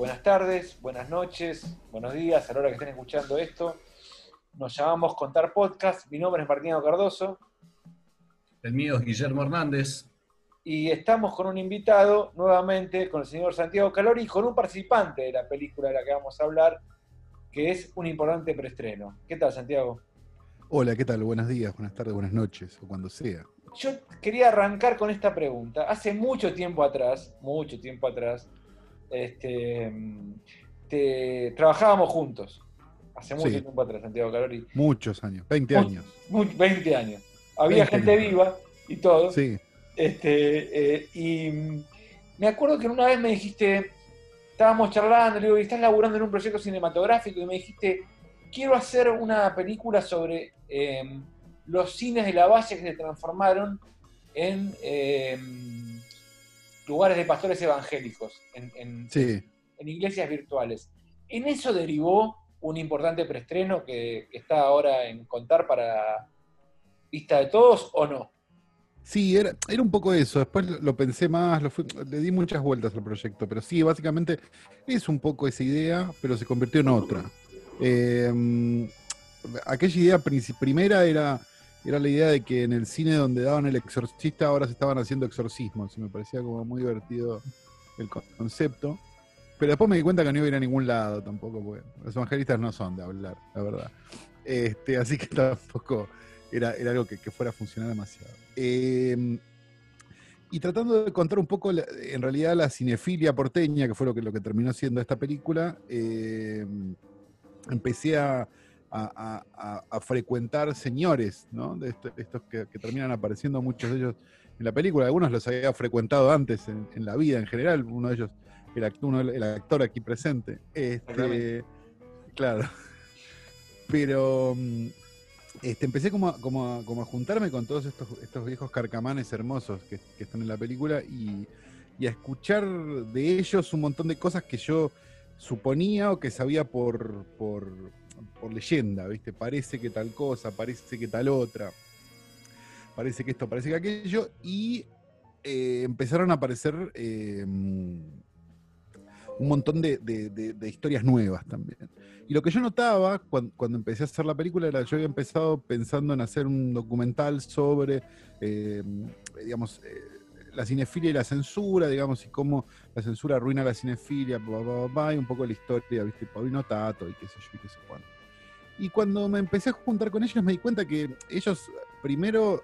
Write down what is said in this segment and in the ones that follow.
buenas tardes, buenas noches, buenos días a la hora que estén escuchando esto. Nos llamamos Contar Podcast. Mi nombre es Martino Cardoso. El mío es Guillermo Hernández. Y estamos con un invitado nuevamente, con el señor Santiago Calori, y con un participante de la película de la que vamos a hablar, que es un importante preestreno. ¿Qué tal, Santiago? Hola, ¿qué tal? Buenos días, buenas tardes, buenas noches, o cuando sea. Yo quería arrancar con esta pregunta. Hace mucho tiempo atrás, mucho tiempo atrás, este, trabajábamos juntos. Hace mucho tiempo atrás, Santiago Calori. Muchos años, 20 años. 20 años. Había gente viva y todo. Sí. Este, eh, y me acuerdo que una vez me dijiste, estábamos charlando, le digo, estás laburando en un proyecto cinematográfico y me dijiste, quiero hacer una película sobre em, los cines de la Valle que se transformaron en em, lugares de pastores evangélicos, en, en, iglesias virtuales. En eso derivó un importante preestreno que, está ahora en contar para vista de todos o no. Sí, era, era, un poco eso. Después lo pensé más, le di muchas vueltas al proyecto, pero sí, básicamente es un poco esa idea, pero se convirtió en otra. Eh, aquella idea primera era, era la idea de que en el cine donde daban el exorcista ahora se estaban haciendo exorcismos, y me parecía como muy divertido el concepto. Pero después me di cuenta que no iba a ir a ningún lado tampoco, porque los evangelistas no son de hablar, la verdad. Este, así que tampoco era, era algo que, fuera a funcionar demasiado. Em, y tratando de contar un poco, en realidad, la cinefilia porteña, que fue lo que, lo que terminó siendo esta película, em, empecé a, frecuentar señores, ¿no? De estos, que, terminan apareciendo muchos de ellos en la película. Algunos los había frecuentado antes en, la vida en general, uno de ellos el, uno, el actor aquí presente. Este, claro. Pero mm, este, empecé como a, como, como a juntarme con todos estos, estos viejos carcamanes hermosos que, están en la película y, y, a escuchar de ellos un montón de cosas que yo suponía o que sabía por, por, leyenda, ¿viste? Parece que tal cosa, parece que tal otra, parece que esto, parece que aquello, y eh, empezaron a aparecer eh, un montón de, historias nuevas también. Y lo que yo notaba cuando, empecé a hacer la película era, yo había empezado pensando en hacer un documental sobre, eh, digamos, la cinefilia y la censura, digamos, y cómo la censura arruina la cinefilia, y un poco la historia, ¿viste? Paulino Tato y qué sé yo, y qué sé cuándo. Y cuando me empecé a juntar con ellos me di cuenta que ellos, primero,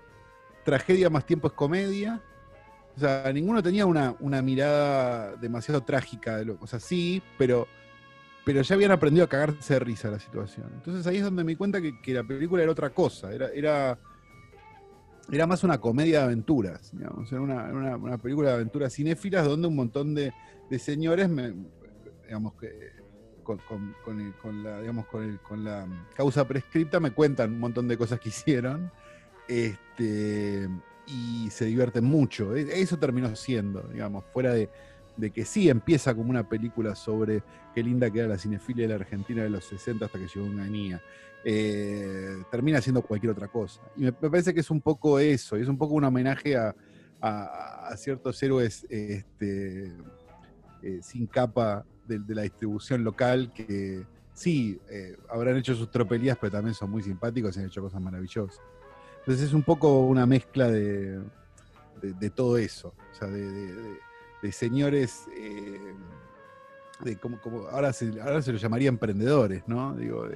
tragedia más tiempo es comedia. O sea, ninguno tenía una, una mirada demasiado trágica. De lo, o sea, sí, pero, pero ya habían aprendido a cagarse de risa la situación. Entonces ahí es donde me di cuenta que, que la película era otra cosa. Era, era era más una comedia de aventuras, digamos, era una, película de aventuras cinéfilas donde un montón de, señores, digamos, que con, la, digamos, con, la causa prescripta me cuentan un montón de cosas que hicieron este, y se divierten mucho. E, eso terminó siendo, digamos, fuera de, de que sí empieza como una película sobre qué linda que era la cinefilia de la Argentina de los 60 hasta que llegó una niña. Eh, termina siendo cualquier otra cosa. Y me, parece que es un poco eso, y es un poco un homenaje a, ciertos héroes este, eh, sin capa de, la distribución local que sí, eh, habrán hecho sus tropelías, pero también son muy simpáticos y han hecho cosas maravillosas. Entonces es un poco una mezcla de, todo eso, o sea, de señores, de como, ahora, se, ahora se lo llamaría emprendedores, ¿no? Digo,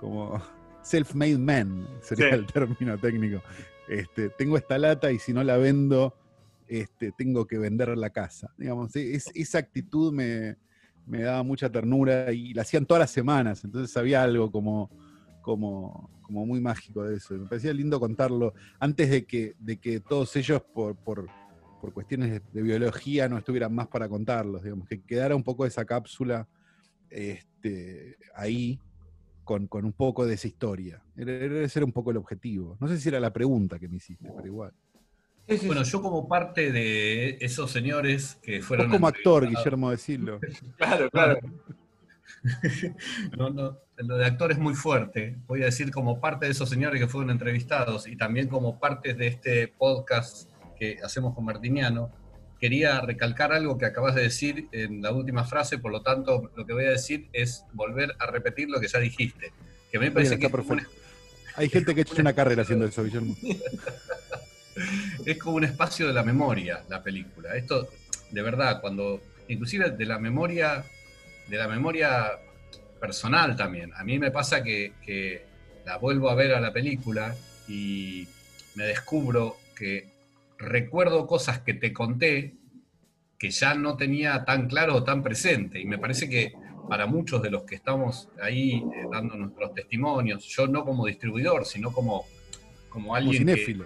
como self-made men sería el término técnico. Este, tengo esta lata y si no la vendo, este, tengo que vender la casa. Digamos, esa actitud me, daba mucha ternura y la hacían todas las semanas, entonces había algo como, como, como muy mágico de eso. Me parecía lindo contarlo antes de que, de que todos ellos, por, por por cuestiones de, biología no estuvieran más para contarlos, digamos, que quedara un poco esa cápsula este, ahí con, un poco de esa historia. Debe ser un poco el objetivo. No sé si era la pregunta que me hiciste, pero igual. Bueno, yo como parte de esos señores que fueron... como actor, Guillermo, decirlo. claro, claro. No, no, lo de actor es muy fuerte. Voy a decir como parte de esos señores que fueron entrevistados y también como parte de este podcast que hacemos con Martiniano, quería recalcar algo que acabas de decir en la última frase, por lo tanto, lo que voy a decir es volver a repetir lo que ya dijiste. Que me parece que Hay gente que ha hecho una carrera haciendo eso, Guillermo. es como un espacio de la memoria, la película. Esto, de verdad, cuando, inclusive de la memoria, de la memoria personal también. A mí me pasa que, que la vuelvo a ver a la película y me descubro que recuerdo cosas que te conté que ya no tenía tan claro o tan presente. Y me parece que para muchos de los que estamos ahí eh, dando nuestros testimonios, yo no como distribuidor, sino como, como alguien que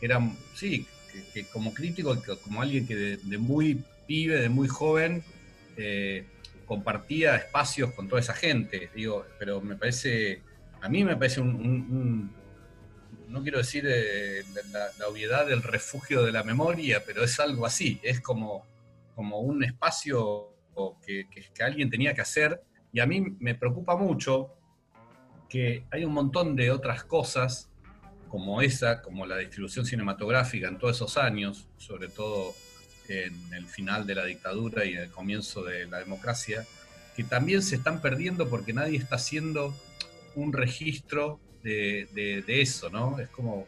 era, sí, que, como crítico, como alguien que de, muy pibe, de muy joven, eh, compartía espacios con toda esa gente. Digo, pero me parece, a mí me parece un no quiero decir eh, la, obviedad del refugio de la memoria, pero es algo así, es como, como un espacio que, alguien tenía que hacer. Y a mí me preocupa mucho que hay un montón de otras cosas como esa, como la distribución cinematográfica en todos esos años, sobre todo en el final de la dictadura y en el comienzo de la democracia, que también se están perdiendo porque nadie está haciendo un registro de, eso, ¿no? Es como,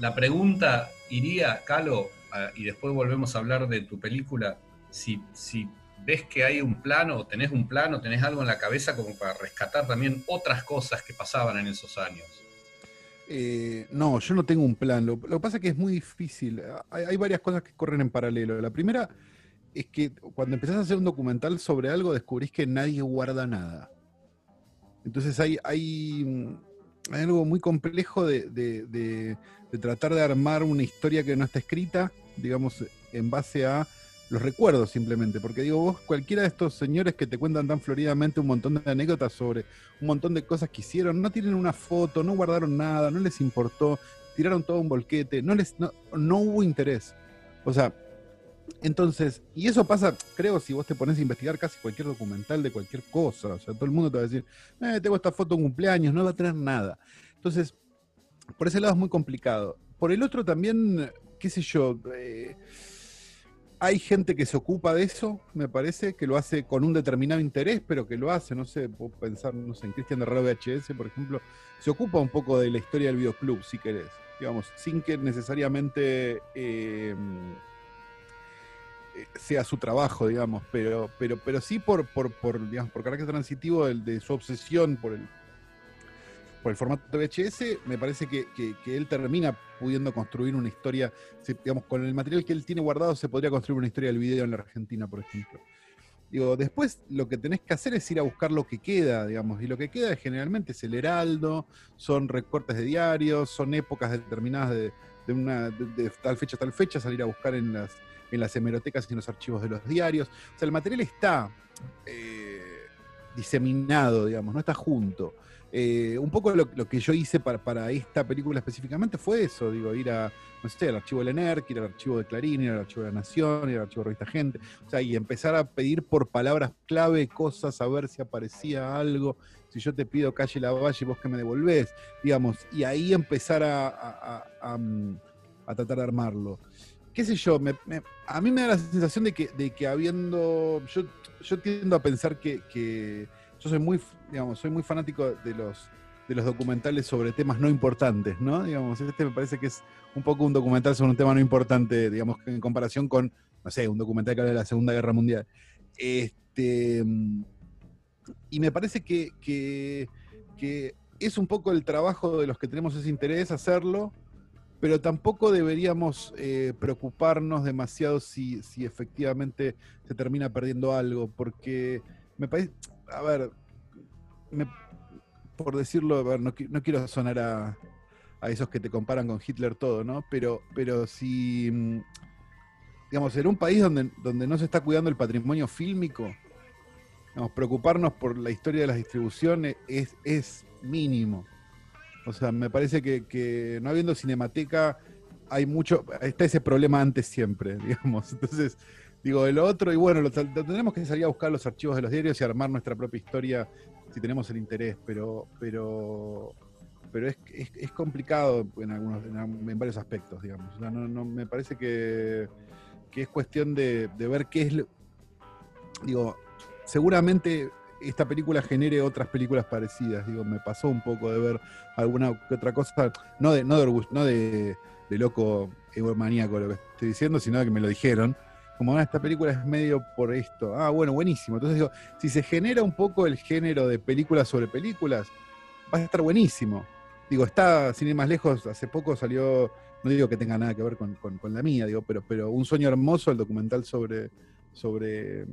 la pregunta iría, Calo, y después volvemos a hablar de tu película, si, si ves que hay un plano, tenés un plano, tenés algo en la cabeza como para rescatar también otras cosas que pasaban en esos años. Eh, no, yo no tengo un plan. Lo, que pasa es que es muy difícil. Hay, hay, varias cosas que corren en paralelo. La primera es que cuando empezás a hacer un documental sobre algo, descubrís que nadie guarda nada. Entonces hay, hay, algo muy complejo de, tratar de armar una historia que no está escrita, digamos, en base a los recuerdos simplemente. Porque digo, vos, cualquiera de estos señores que te cuentan tan floridamente un montón de anécdotas sobre un montón de cosas que hicieron, no tienen una foto, no guardaron nada, no les importó, tiraron todo un volquete, no, les, no hubo interés. O sea, entonces, y eso pasa, creo, si vos te pones a investigar casi cualquier documental de cualquier cosa. O sea, todo el mundo te va a decir, eh, tengo esta foto en cumpleaños, no va a tener nada. Entonces, por ese lado es muy complicado. Por el otro también, qué sé yo, eh, hay gente que se ocupa de eso, me parece, que lo hace con un determinado interés, pero que lo hace, no sé, puedo pensar, no sé, en Cristian de VHS, por ejemplo, se ocupa un poco de la historia del videoclub, si querés, digamos, sin que necesariamente... Eh, sea su trabajo, digamos, pero, pero, pero sí por, por, por, digamos, por carácter transitivo de, su obsesión por el, por el formato VHS, me parece que, él termina pudiendo construir una historia, digamos, con el material que él tiene guardado se podría construir una historia del video en la Argentina, por ejemplo. Digo, después lo que tenés que hacer es ir a buscar lo que queda, digamos, y lo que queda generalmente es el heraldo, son recortes de diarios, son épocas determinadas de, de una tal fecha a tal fecha, salir a buscar en las en las hemerotecas y en los archivos de los diarios. O sea, el material está eh, diseminado, digamos, no está junto. Eh, un poco lo, que yo hice para, esta película específicamente fue eso, digo, ir a, no sé, al archivo del ENERC, ir al archivo de Clarín, ir al archivo de la Nación, ir al archivo de Revista Gente, o sea, y empezar a pedir por palabras clave cosas, a ver si aparecía algo, si yo te pido calle La Valle, vos que me devolvés, digamos, y ahí empezar a, a tratar de armarlo qué sé yo, a mí me da la sensación de que, de que habiendo, yo, yo tiendo a pensar que, yo soy muy, digamos, soy muy fanático de los, de los documentales sobre temas no importantes, ¿no? Digamos, este me parece que es un poco un documental sobre un tema no importante, digamos, en comparación con, no sé, un documental que habla de la Segunda Guerra Mundial. Este, y me parece que, que, es un poco el trabajo de los que tenemos ese interés hacerlo, pero tampoco deberíamos eh, preocuparnos demasiado si, si, efectivamente se termina perdiendo algo, porque me parece, a ver, por decirlo, a ver, no, quiero sonar a, esos que te comparan con Hitler todo, ¿no? Pero, pero si, mm, digamos, en un país donde, donde no se está cuidando el patrimonio fílmico, preocuparnos por la historia de las distribuciones es, es mínimo. O sea, me parece que, no habiendo cinemateca, hay mucho, está ese problema antes siempre, digamos. Entonces, digo, el otro, y bueno, lo, tendremos que salir a buscar los archivos de los diarios y armar nuestra propia historia si tenemos el interés, pero, pero, pero es, es, complicado en algunos, en, varios aspectos, digamos. no, me parece que que es cuestión de, de ver qué es, digo, seguramente esta película genere otras películas parecidas, digo, me pasó un poco de ver alguna que otra cosa, no de, no de, no de loco egomaníaco lo que estoy diciendo, sino de que me lo dijeron, como ah, esta película es medio por esto, ah, bueno, buenísimo, entonces digo, si se genera un poco el género de películas sobre películas, va a estar buenísimo. Digo, está, sin ir más lejos, hace poco salió, no digo que tenga nada que ver con, con- con la mía, digo, pero, pero Un sueño hermoso, el documental sobre, sobre,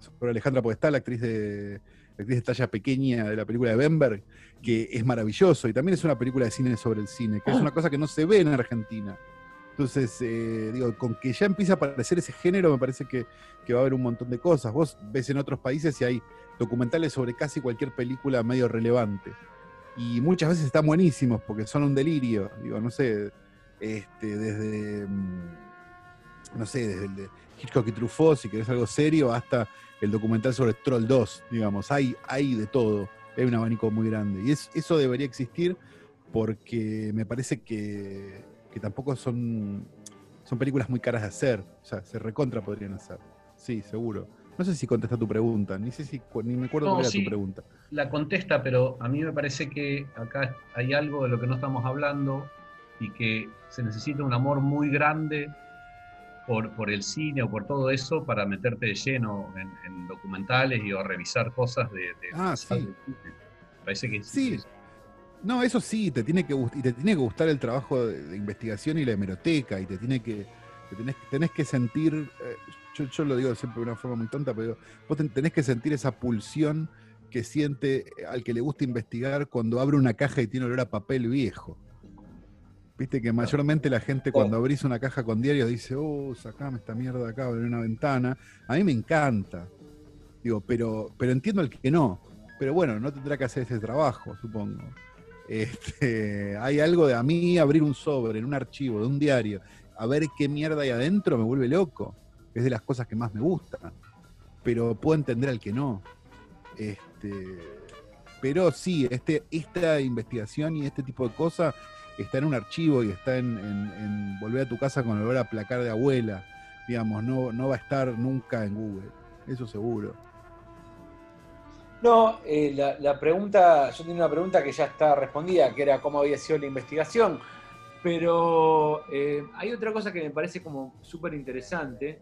sobre Alejandra Podestá, la actriz de la actriz de talla pequeña de la película de Bemberg, que es maravilloso, y también es una película de cine sobre el cine, que es una cosa que no se ve en Argentina. Entonces, eh, digo, con que ya empieza a aparecer ese género, me parece que, que va a haber un montón de cosas. Vos ves en otros países y hay documentales sobre casi cualquier película medio relevante. Y muchas veces están buenísimos porque son un delirio. Digo, no sé, este, desde, mm, no sé, desde el de Hitchcock y Truffaut, si querés algo serio, hasta el documental sobre Troll 2, digamos. Hay, hay de todo. Hay un abanico muy grande. Y es, eso debería existir porque me parece que, que tampoco son, son películas muy caras de hacer. O sea, se recontra podrían hacer. Sí, seguro. No sé si contesta tu pregunta, ni sé si ni me acuerdo No, cuál era sí. tu pregunta. la contesta, pero a mí me parece que acá hay algo de lo que no estamos hablando y que se necesita un amor muy grande por, por el cine o por todo eso para meterte de lleno en, en documentales y o revisar cosas de... de- Ah, sí. del cine. Me parece que Sí. No, eso sí, te tiene que y te tiene que gustar el trabajo de, de investigación y la hemeroteca, y te tiene que, te tenés, tenés que sentir, eh, yo, yo lo digo siempre de una forma muy tonta, pero vos ten- tenés que sentir esa pulsión que siente al que le gusta investigar cuando abre una caja y tiene olor a papel viejo. Viste que mayormente la gente cuando abrís una caja con diarios dice, oh, sacame esta mierda acá, abre una ventana. A mí me encanta. Digo, pero, pero entiendo al que no. Pero bueno, no tendrá que hacer ese trabajo, supongo. Este, hay algo de a mí abrir un sobre en un archivo de un diario, a ver qué mierda hay adentro, me vuelve loco. Es de las cosas que más me gustan. Pero puedo entender al que no. Este, pero sí, este, esta investigación y este tipo de cosas está en un archivo y está en, en- en volver a tu casa con el olor a placar de abuela. Digamos, no, no va a estar nunca en Google. Eso seguro. No, eh, la, la pregunta, yo tenía una pregunta que ya está respondida, que era cómo había sido la investigación, pero eh, hay otra cosa que me parece como súper interesante,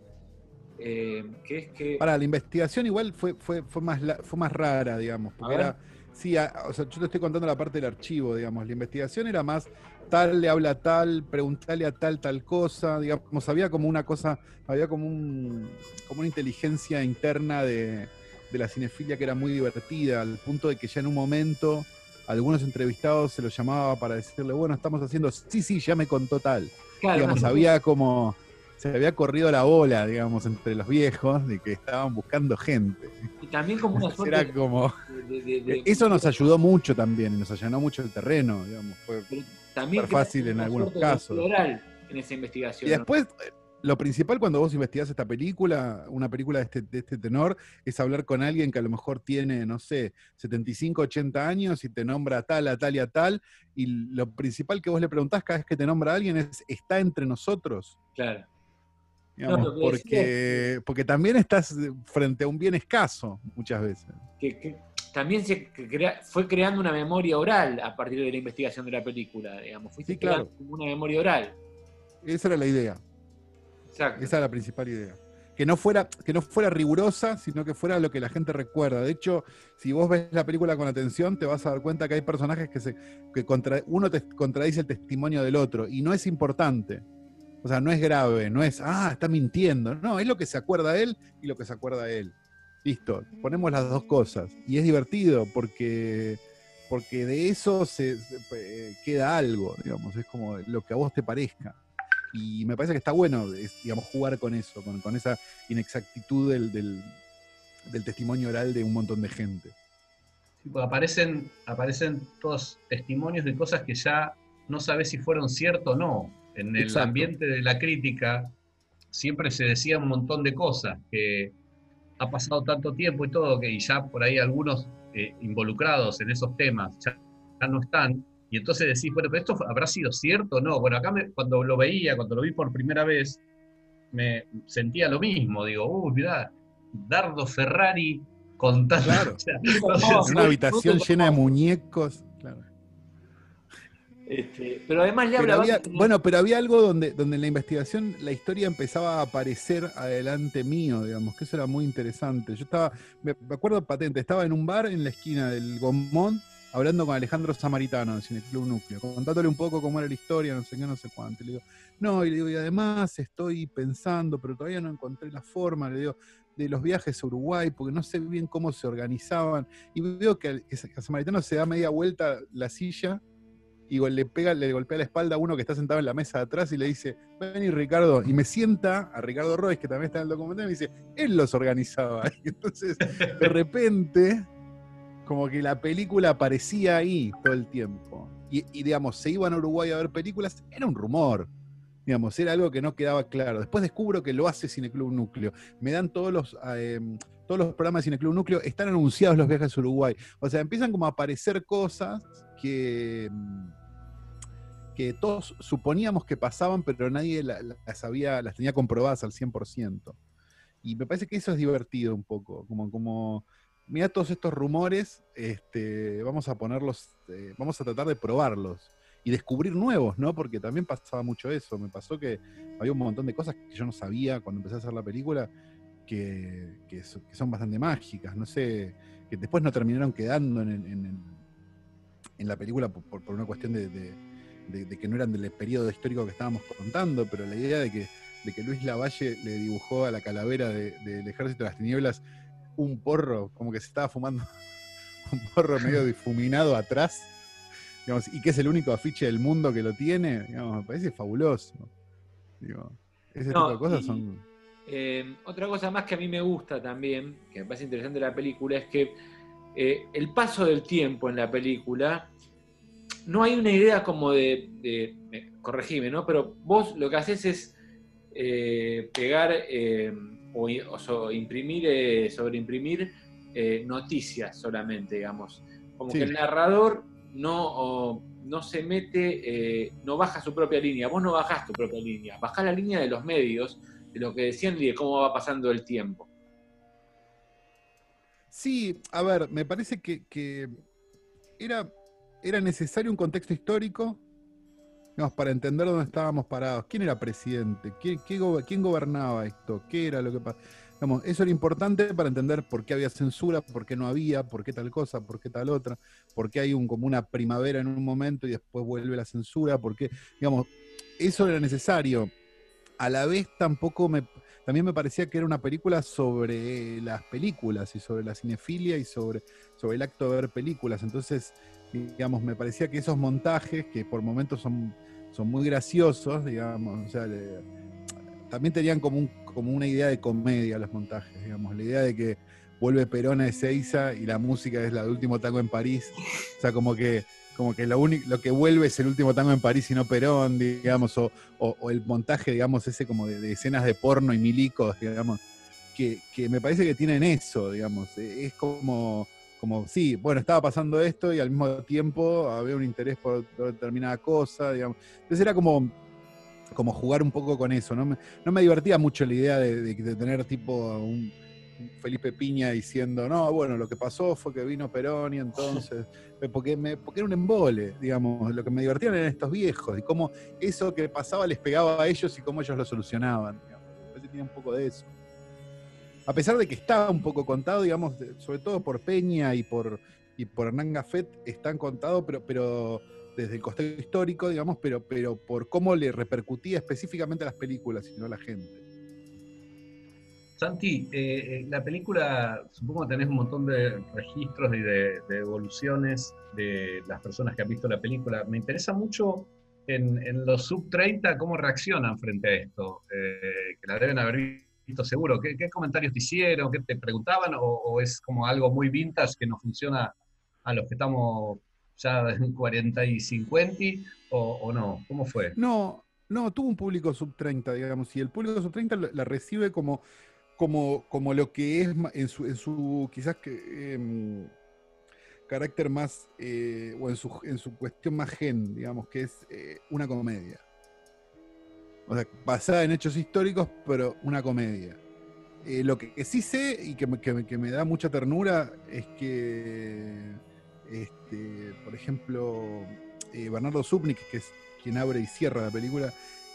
eh, que es que... Para la investigación igual fue, fue, fue, más, fue más rara, digamos, porque era, sí, a- o sea, yo te estoy contando la parte del archivo, digamos, la investigación era más tal le habla tal, preguntarle a tal tal cosa, digamos, había como una cosa, había como un, como una inteligencia interna de, de la cinefilia que era muy divertida, al punto de que ya en un momento algunos entrevistados se los llamaba para decirle, bueno, estamos haciendo, sí, sí, ya me contó tal claro, digamos, no, había como, se había corrido la bola, digamos, entre los viejos de que estaban buscando gente. y también como una suerte Era como, de- de- de- eso nos ayudó mucho también, nos allanó mucho el terreno, digamos. Fue, también fácil en algunos casos. explorar en esa investigación. y después, eh, lo principal cuando vos investigás esta película, una película de este, de este tenor, es hablar con alguien que a lo mejor tiene, no sé, 75, 80 años y te nombra a tal, a tal y a tal, y lo principal que vos le preguntás cada vez que te nombra a alguien es, ¿está entre nosotros? Claro. Digamos, decía porque, también estás frente a un bien escaso muchas veces. que, que también se crea- fue creando una memoria oral a partir de la investigación de la película, digamos. Fuiste Sí, claro. creando una memoria oral. Esa era la idea, Exacto. esa era la principal idea. Que no, fuera, que no fuera rigurosa, sino que fuera lo que la gente recuerda. De hecho, si vos ves la película con atención, te vas a dar cuenta que hay personajes que, se, que contra, uno te contradice el testimonio del otro, y no es importante. O sea, no es grave, no es, ah, está mintiendo. No, es lo que se acuerda él y lo que se acuerda él. Listo, ponemos las dos cosas. Y es divertido porque, porque de eso se, eh, queda algo, digamos, es como lo que a vos te parezca. Y me parece que está bueno, digamos, jugar con eso, con, esa inexactitud del, del, testimonio oral de un montón de gente. Aparecen, aparecen todos testimonios de cosas que ya no sabes si fueron cierto o no. En el Exacto. ambiente de la crítica siempre se decía un montón de cosas, que ha pasado tanto tiempo y todo, que y ya por ahí algunos eh, involucrados en esos temas ya, ya no están. Y entonces decís, bueno, pero esto habrá sido cierto o no. Bueno, acá me- cuando lo veía, cuando lo vi por primera vez, me sentía lo mismo. Digo, uy, mirá, Dardo Ferrari contando. Claro. o sea, En una habitación llena de muñecos. Este, pero además le Pero bueno, pero había algo donde, donde en la investigación la historia empezaba a aparecer adelante mío, digamos, que eso era muy interesante. Yo estaba, me, acuerdo patente, estaba en un bar en la esquina del Gomón hablando con Alejandro Samaritano del Cineclub Núcleo, contándole un poco cómo era la historia, no sé qué, no sé cuánto. Y le digo, no, y le digo, y además estoy pensando, pero todavía no encontré la forma, le digo, de los viajes a Uruguay, porque no sé bien cómo se organizaban. Y veo que, que Samaritano se da media vuelta la silla y le pega, le golpea la espalda a uno que está sentado en la mesa de atrás y le dice, vení Ricardo, y me sienta a Ricardo Royce, que también está en el documental, y me dice, él los organizaba. Y entonces, de repente, como que la película aparecía ahí todo el tiempo. Y, digamos, se iban a Uruguay a ver películas, era un rumor. Digamos, era algo que no quedaba claro. Después descubro que lo hace Cineclub Núcleo. Me dan todos los, eh, todos los programas de Cineclub Núcleo, están anunciados los viajes a Uruguay. O sea, empiezan como a aparecer cosas que, mm, que todos suponíamos que pasaban, pero nadie la- la- las, había, las tenía comprobadas al 100%. Y me parece que eso es divertido un poco, como, como mira todos estos rumores, este, vamos a ponerlos, eh, vamos a tratar de probarlos y descubrir nuevos, ¿no? Porque también pasaba mucho eso. Me pasó que había un montón de cosas que yo no sabía cuando empecé a hacer la película que, que so- que son bastante mágicas, no sé, que después no terminaron quedando en, en- la película por, por- una cuestión de- de- de que no eran del periodo histórico que estábamos contando, pero la idea de que, de que Luis Lavalle le dibujó a la calavera de- del Ejército de las Tinieblas un porro, como que se estaba fumando un porro medio difuminado atrás, digamos, y que es el único afiche del mundo que lo tiene, digamos, me parece fabuloso. Digo, ese No, tipo de cosas y- son... Eh, otra cosa más que a mí me gusta también, que me parece interesante de la película, es que eh, el paso del tiempo en la película, no hay una idea como de, de- corregime, ¿no? Pero vos lo que haces es eh, pegar eh, o, o so- imprimir, eh, sobreimprimir noticias solamente, digamos. Como Sí. que el narrador no, o- no se mete, no baja su propia línea. Vos no bajás tu propia línea, bajás la línea de los medios, de lo que decían y de cómo va pasando el tiempo. Sí, a ver, me parece que, que era, era necesario un contexto histórico digamos, para entender dónde estábamos parados. ¿Quién era presidente? ¿Quién, gobernaba esto? ¿Qué era lo que pasaba? eso era importante para entender por qué había censura, por qué no había, por qué tal cosa, por qué tal otra, por qué hay un, como una primavera en un momento y después vuelve la censura, por qué, eso era necesario. A la vez tampoco me, también me parecía que era una película sobre las películas y sobre la cinefilia y sobre, sobre el acto de ver películas. Entonces, digamos, me parecía que esos montajes, que por momentos son, son muy graciosos, digamos, o sea, también tenían como, un- como una idea de comedia los montajes, digamos, la idea de que vuelve Perón a Ezeiza y la música es la de último tango en París, o sea, como que como que lo, único, lo que vuelve es el último tango en París y no Perón, digamos, o, o- el montaje, digamos, ese como de, escenas de porno y milicos, digamos, que, que me parece que tienen eso, digamos, es como, como, sí, bueno, estaba pasando esto y al mismo tiempo había un interés por determinada cosa, digamos. Entonces era como, como jugar un poco con eso, ¿no? Me, no me divertía mucho la idea de, de- de tener tipo un, Felipe Piña diciendo, no, bueno, lo que pasó fue que vino Perón y entonces, eh, porque, me, porque era un embole, digamos, lo que me divertían eran estos viejos y cómo eso que pasaba les pegaba a ellos y cómo ellos lo solucionaban. digamos. Parece que tenía un poco de eso. A pesar de que estaba un poco contado, digamos, sobre todo por Peña y por, y por Hernán Gafet, están contados, pero, pero desde el contexto histórico, digamos, pero, pero por cómo le repercutía específicamente a las películas y no a la gente. Santi, eh, eh, la película, supongo que tenés un montón de registros y de, evoluciones de las personas que han visto la película. Me interesa mucho en, los sub 30 cómo reaccionan frente a esto, eh, que la deben haber visto seguro. ¿Qué, comentarios te hicieron? ¿Qué te preguntaban? O, es como algo muy vintage que no funciona a los que estamos ya en 40 y 50? ¿O, o no? ¿Cómo fue? No, no, tuvo un público sub 30, digamos, y el público sub 30 la recibe como, como, como lo que es en su, en su quizás que, em, carácter más, eh, o en su, en su cuestión más gen, digamos, que es eh, una comedia. O sea, basada en hechos históricos, pero una comedia. Eh, lo que, sí sé y que me, que, que me, da mucha ternura es que, este, por ejemplo, eh, Bernardo Zupnik, que es quien abre y cierra la película,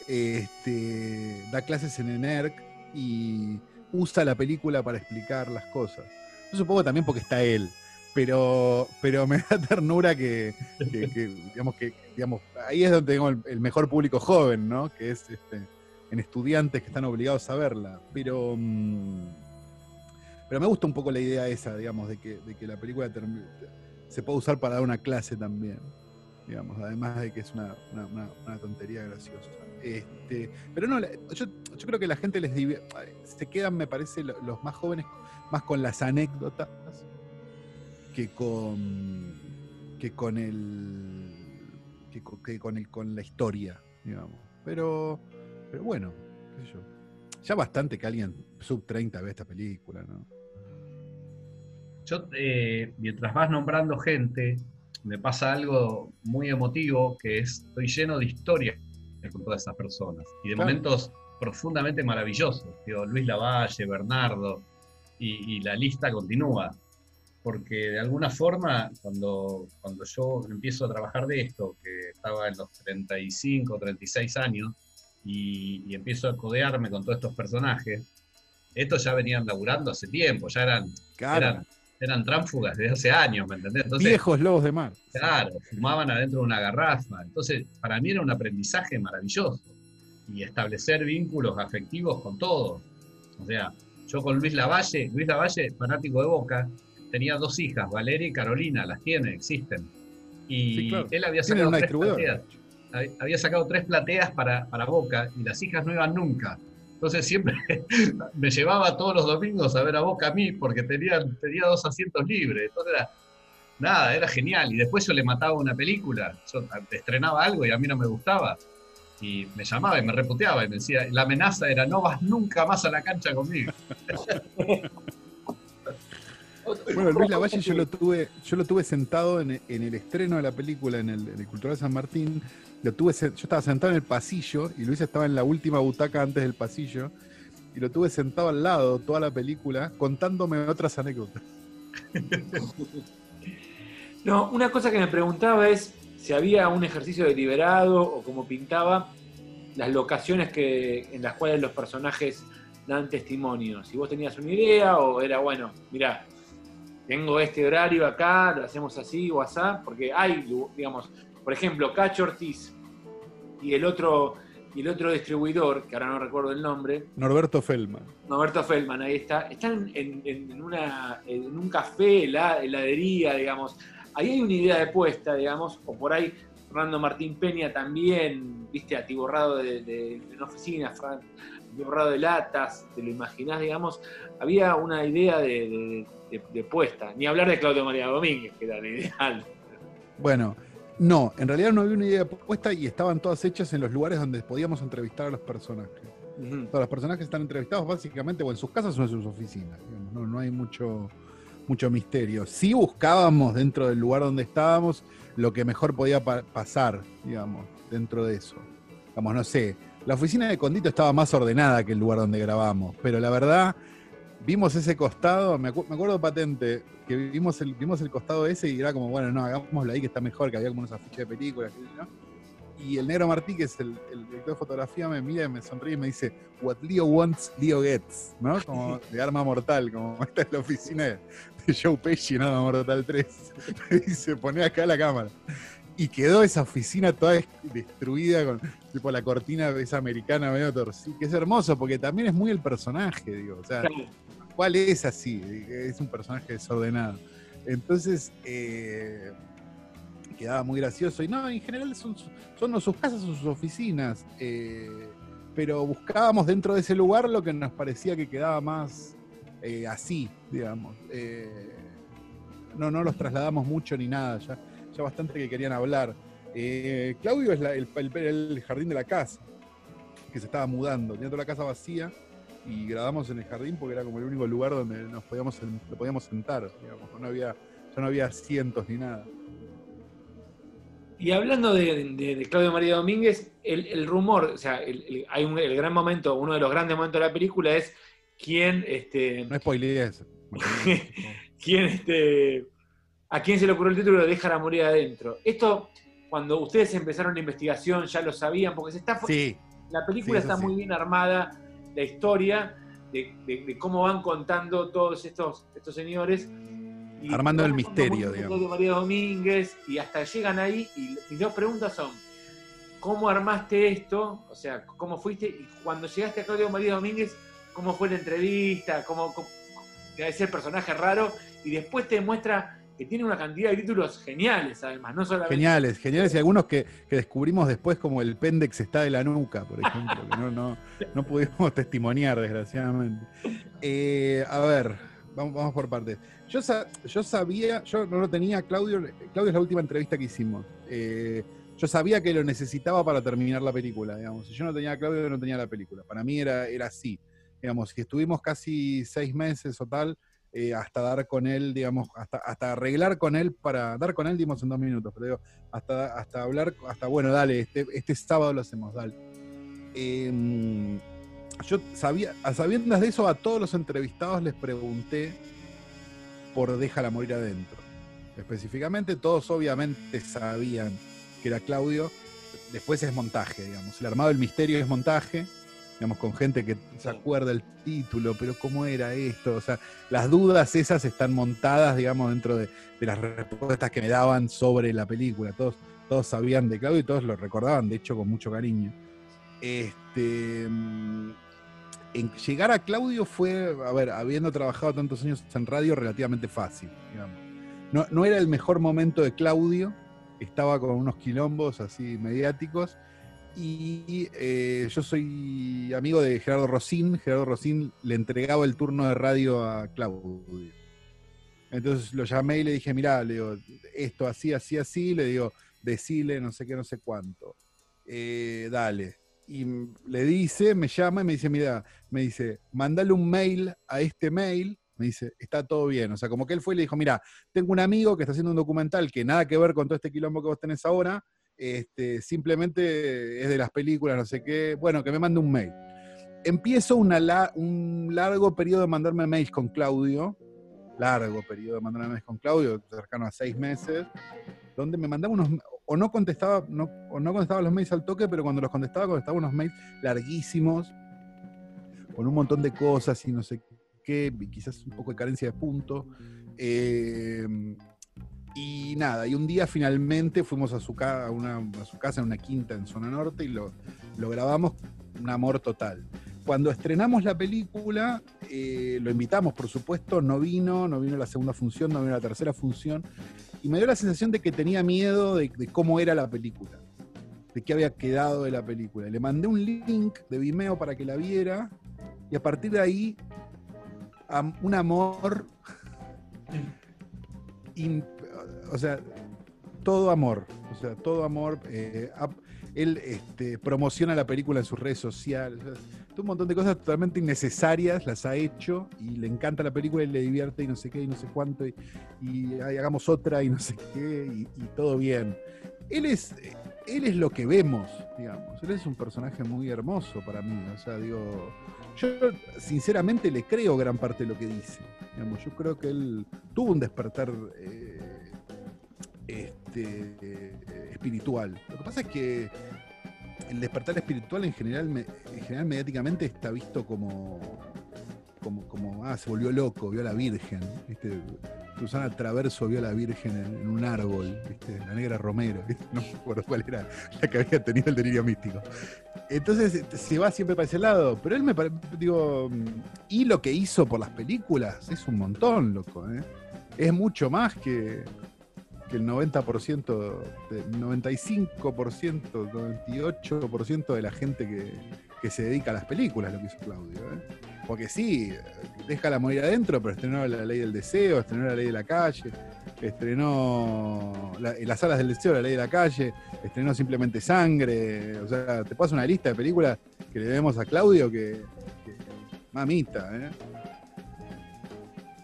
este, da clases en ENERC y usa la película para explicar las cosas. Yo supongo también porque está él, pero, pero me da ternura que, digamos, que digamos, ahí es donde tengo el, el, mejor público joven, ¿no? Que es este, en estudiantes que están obligados a verla. Pero, mmm, pero me gusta un poco la idea esa, digamos, de que, de que la película se puede usar para dar una clase también. Digamos, además de que es una, una, una, una tontería graciosa. Este, pero no, yo, yo, creo que la gente les se quedan, me parece, los más jóvenes más con las anécdotas que con que con el que con, que con el con la historia, digamos. Pero pero bueno, qué sé yo. Ya bastante que alguien sub 30 ve esta película, ¿no? Yo, eh, mientras vas nombrando gente, me pasa algo muy emotivo, que es, estoy lleno de historias con todas esas personas y de claro. momentos profundamente maravillosos. Digo, Luis Lavalle, Bernardo, y, y, la lista continúa. Porque de alguna forma, cuando, cuando yo empiezo a trabajar de esto, que estaba en los 35, 36 años, y, y empiezo a codearme con todos estos personajes, estos ya venían laburando hace tiempo, ya eran, claro. eran eran tránfugas desde hace años, ¿me entendés? Entonces, Viejos lobos de mar. Claro, fumaban adentro de una garrafa. Entonces, para mí era un aprendizaje maravilloso. Y establecer vínculos afectivos con todos. O sea, yo con Luis Lavalle, Luis Lavalle, fanático de Boca, tenía dos hijas, Valeria y Carolina, las tiene, existen. Y sí, claro. él había sacado tres plateas. Había sacado tres plateas para, para Boca y las hijas no iban nunca. Entonces siempre me llevaba todos los domingos a ver a Boca a mí porque tenía, tenía dos asientos libres. Entonces era, nada, era genial. Y después yo le mataba una película, yo estrenaba algo y a mí no me gustaba. Y me llamaba y me reputeaba y me decía, la amenaza era, no vas nunca más a la cancha conmigo. Bueno, Luis Lavalle yo lo tuve, yo lo tuve sentado en, en el estreno de la película en el, en el Cultural San Martín lo tuve, yo estaba sentado en el pasillo y Luis estaba en la última butaca antes del pasillo y lo tuve sentado al lado toda la película contándome otras anécdotas. No, una cosa que me preguntaba es si había un ejercicio deliberado o cómo pintaba las locaciones que, en las cuales los personajes dan testimonio. Si vos tenías una idea o era, bueno, mira, tengo este horario acá, lo hacemos así o así, porque hay, digamos, por ejemplo, Cacho Ortiz y el otro y el otro distribuidor, que ahora no recuerdo el nombre. Norberto Feldman. Norberto Feldman, ahí está. Están en, en, una, en un café, la heladería, digamos. Ahí hay una idea de puesta, digamos, o por ahí Fernando Martín Peña también, viste, atiborrado de, de, de una oficina, atiborrado de latas, te lo imaginás, digamos. Había una idea de, de puesta. Ni hablar de Claudio María Domínguez, que era el ideal. Bueno, no, en realidad no había una idea puesta y estaban todas hechas en los lugares donde podíamos entrevistar a los personajes. Uh -huh. Todos los personajes están entrevistados básicamente o en sus casas o en sus oficinas. No, no hay mucho, mucho misterio. Sí buscábamos dentro del lugar donde estábamos lo que mejor podía pa pasar, digamos, dentro de eso. Digamos, no sé, la oficina de Condito estaba más ordenada que el lugar donde grabamos, pero la verdad vimos ese costado, me, acu me, acuerdo patente, que vimos el, vimos el costado ese y era como, bueno, no, hagámoslo ahí que está mejor, que había como unos afiches de películas, ¿no? Y el negro Martí, que es el, el, director de fotografía, me mira y me sonríe y me dice, What Leo wants, Leo gets, ¿no? Como de arma mortal, como esta es la oficina de Joe Pesci, ¿no? Mortal 3. y se pone acá la cámara. Y quedó esa oficina toda destruida con tipo la cortina esa americana medio torcida, que es hermoso porque también es muy el personaje, digo, o sea, ¿cuál es así? Es un personaje desordenado. Entonces, eh, quedaba muy gracioso. Y no, en general son, son sus casas o sus oficinas, eh, pero buscábamos dentro de ese lugar lo que nos parecía que quedaba más eh, así, digamos. no, no los trasladamos mucho ni nada, ya ya bastante que querían hablar. Eh, Claudio es la, el, el, el, jardín de la casa, que se estaba mudando. Tenía toda la casa vacía y grabamos en el jardín porque era como el único lugar donde nos podíamos, nos podíamos sentar. Digamos. No había, ya no había asientos ni nada. Y hablando de, Claudio María Domínguez, el, rumor, o sea, hay un, el gran momento, uno de los grandes momentos de la película es quién, este, no spoilees. quién, este, a quién se le ocurrió el título de Déjala morir adentro. Esto, cuando ustedes empezaron la investigación, ya lo sabían, porque se está, sí. la película está muy bien armada, la historia de, cómo van contando todos estos, estos señores Armando el misterio, digamos. De María Domínguez, y hasta llegan ahí, y mis dos preguntas son, ¿cómo armaste esto? O sea, ¿cómo fuiste? Y cuando llegaste a Claudio María Domínguez, ¿cómo fue la entrevista? ¿Cómo, cómo ese personaje raro? Y después te demuestra que tiene una cantidad de títulos geniales, además, no solamente... Geniales, geniales, y algunos que, descubrimos después, como el Pendex está de la nuca, por ejemplo, que no, no, pudimos testimoniar, desgraciadamente. Eh, a ver, vamos, vamos por partes. Yo, yo sabía, yo no lo tenía, Claudio, Claudio es la última entrevista que hicimos. Eh, yo sabía que lo necesitaba para terminar la película, digamos. Si yo no tenía a Claudio, no tenía la película. Para mí era, era así. Digamos, si estuvimos casi seis meses o tal, eh, hasta dar con él, digamos, hasta, hasta arreglar con él para. Dar con él dimos en dos minutos, pero digo, hasta, hasta hablar, hasta bueno, dale, este, este sábado lo hacemos, dale. Em, yo sabía, a sabiendas de eso, a todos los entrevistados les pregunté por Déjala morir adentro. Específicamente, todos obviamente sabían que era Claudio. Después es montaje, digamos. El armado del misterio es montaje, digamos, con gente que se acuerda el título, pero cómo era esto. O sea, las dudas esas están montadas, digamos, dentro de, las respuestas que me daban sobre la película. Todos, todos sabían de Claudio y todos lo recordaban, de hecho, con mucho cariño. Este, mm, llegar a Claudio fue, a ver, habiendo trabajado tantos años en radio, relativamente fácil. No, no, era el mejor momento de Claudio, estaba con unos quilombos así mediáticos. Y eh, yo soy amigo de Gerardo Rosín. Gerardo Rosín le entregaba el turno de radio a Claudio. Entonces lo llamé y le dije, mirá, le digo, esto así, así, así, le digo, decile no sé qué, no sé cuánto. Eh, dale y le dice, me llama y me dice, mira, me dice, mandale un mail a este mail, me dice, está todo bien. O sea, como que él fue y le dijo, mira, tengo un amigo que está haciendo un documental que nada que ver con todo este quilombo que vos tenés ahora, este, simplemente es de las películas, no sé qué, bueno, que me mande un mail. Empiezo una un largo periodo de mandarme mails con Claudio, largo periodo de mandarme mails con Claudio, cercano a seis meses, donde me mandaba unos, o no contestaba, o no contestaba los mails al toque, pero cuando los contestaba, contestaba unos mails larguísimos, con un montón de cosas y no sé qué, quizás un poco de carencia de punto. Eh, y nada, y un día finalmente fuimos a su, a, una, a su casa en una quinta en zona norte y lo, lo grabamos, un amor total. Cuando estrenamos la película, eh, lo invitamos, por supuesto, no vino, no vino la segunda función, no vino la tercera función, y me dio la sensación de que tenía miedo de, cómo era la película, de qué había quedado de la película. Le mandé un link de Vimeo para que la viera y a partir de ahí un amor, o sea, todo amor, o sea, todo amor. Eh, él este, promociona la película en sus redes sociales un montón de cosas totalmente innecesarias, las ha hecho y le encanta la película y le divierte y no sé qué y no sé cuánto y, hagamos otra y no sé qué y, todo bien. Él es, él es lo que vemos, digamos. Él es un personaje muy hermoso para mí. O sea, digo, yo sinceramente le creo gran parte de lo que dice. Digamos, yo creo que él tuvo un despertar eh, este, espiritual. Lo que pasa es que el despertar espiritual en general, en general mediáticamente está visto como, como, como, ah, se volvió loco, vio a la Virgen. ¿viste? Susana Traverso vio a la Virgen en, un árbol, ¿viste? la negra Romero, no me acuerdo cuál era la que había tenido el delirio místico. Entonces se va siempre para ese lado, pero él me digo, y lo que hizo por las películas es un montón, loco. ¿eh? Es mucho más que, el 90%, 95%, 98% de la gente que, se dedica a las películas, lo que hizo Claudio. ¿eh? Porque sí, déjala morir adentro, pero estrenó La Ley del Deseo, estrenó La Ley de la Calle, estrenó en las salas del deseo La Ley de la Calle, estrenó simplemente Sangre. O sea, te paso una lista de películas que le debemos a Claudio que. mamita, ¿eh?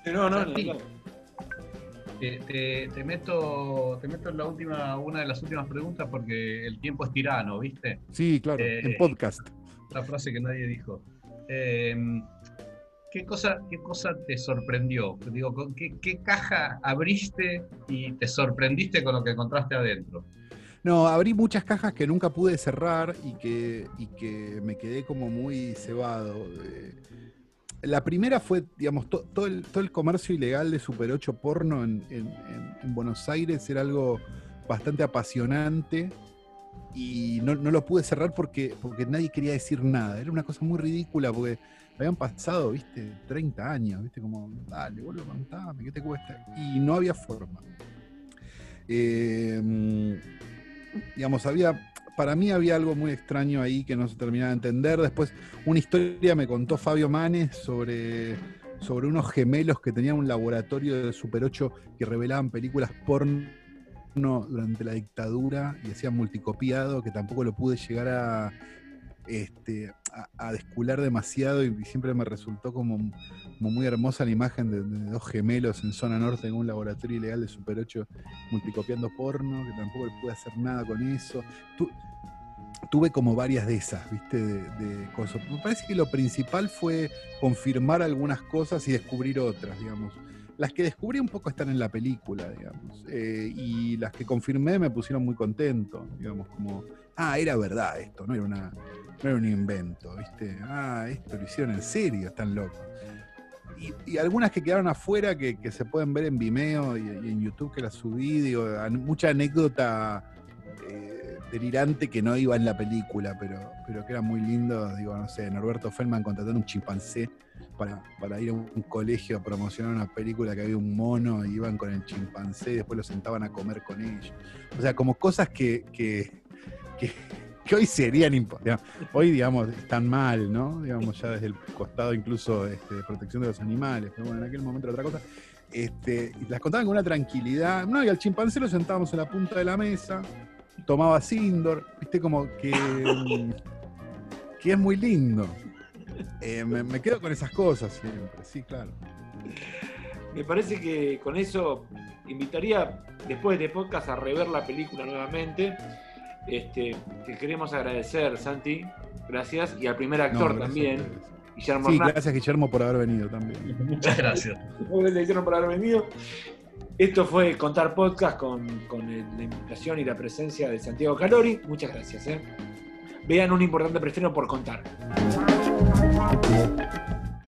No, no, no. Te, meto, te meto en la última, una de las últimas preguntas porque el tiempo es tirano, ¿viste? Sí, claro, en podcast. La frase que nadie dijo. Em, ¿qué, cosa, ¿Qué cosa te sorprendió? Digo, ¿qué, ¿qué, caja abriste y te sorprendiste con lo que encontraste adentro? No, abrí muchas cajas que nunca pude cerrar y que, y que me quedé como muy cebado. La primera fue, digamos, todo, el, comercio ilegal de Super 8 porno en, Buenos Aires era algo bastante apasionante y no, lo pude cerrar porque, porque nadie quería decir nada. Era una cosa muy ridícula porque habían pasado, viste, 30 años, viste, como, dale, vuelvo a ¿qué te cuesta? Y no había forma. Eh, digamos, había, para mí había algo muy extraño ahí que no se terminaba de entender. Después, una historia me contó Fabio Manes sobre, sobre unos gemelos que tenían un laboratorio de Super 8 que revelaban películas porno durante la dictadura y hacían multicopiado, que tampoco lo pude llegar a, este, a, descular demasiado y siempre me resultó como, muy hermosa la imagen de, dos gemelos en zona norte en un laboratorio ilegal de Super 8 multicopiando porno, que tampoco pude hacer nada con eso. tuve como varias de esas, ¿viste? De, cosas. Me parece que lo principal fue confirmar algunas cosas y descubrir otras, digamos. Las que descubrí un poco están en la película, digamos. Eh, y las que confirmé me pusieron muy contento, digamos, como, ah, era verdad esto, no era una, no era un invento, ¿viste? Ah, esto lo hicieron en serio, están locos. Y, algunas que quedaron afuera que, se pueden ver en Vimeo y, en YouTube que las subí, digo, mucha anécdota eh, delirante que no iba en la película, pero, pero que era muy lindo, digo, no sé, Norberto Feldman contratando un chimpancé para, para, ir a un colegio a promocionar una película que había un mono y iban con el chimpancé y después lo sentaban a comer con ellos. O sea, como cosas que, que que hoy serían importantes. Hoy, digamos, están mal, ¿no? Digamos, ya desde el costado incluso este, de protección de los animales, pero bueno, en aquel momento era otra cosa. Este, las contaban con una tranquilidad. No, y al chimpancé lo sentábamos en la punta de la mesa, tomaba Sindor, viste, como que, que es muy lindo. Eh, me, quedo con esas cosas siempre, sí, claro. Me parece que con eso invitaría después de podcast a rever la película nuevamente este, te queremos agradecer, Santi. Gracias. Y al primer actor también, Guillermo. Sí, gracias, Guillermo, por haber venido también. Muchas gracias. gracias, Guillermo, por haber venido. Esto fue Contar Podcast con, la invitación y la presencia de Santiago Calori. Muchas gracias. ¿eh? Vean un importante preestreno por contar.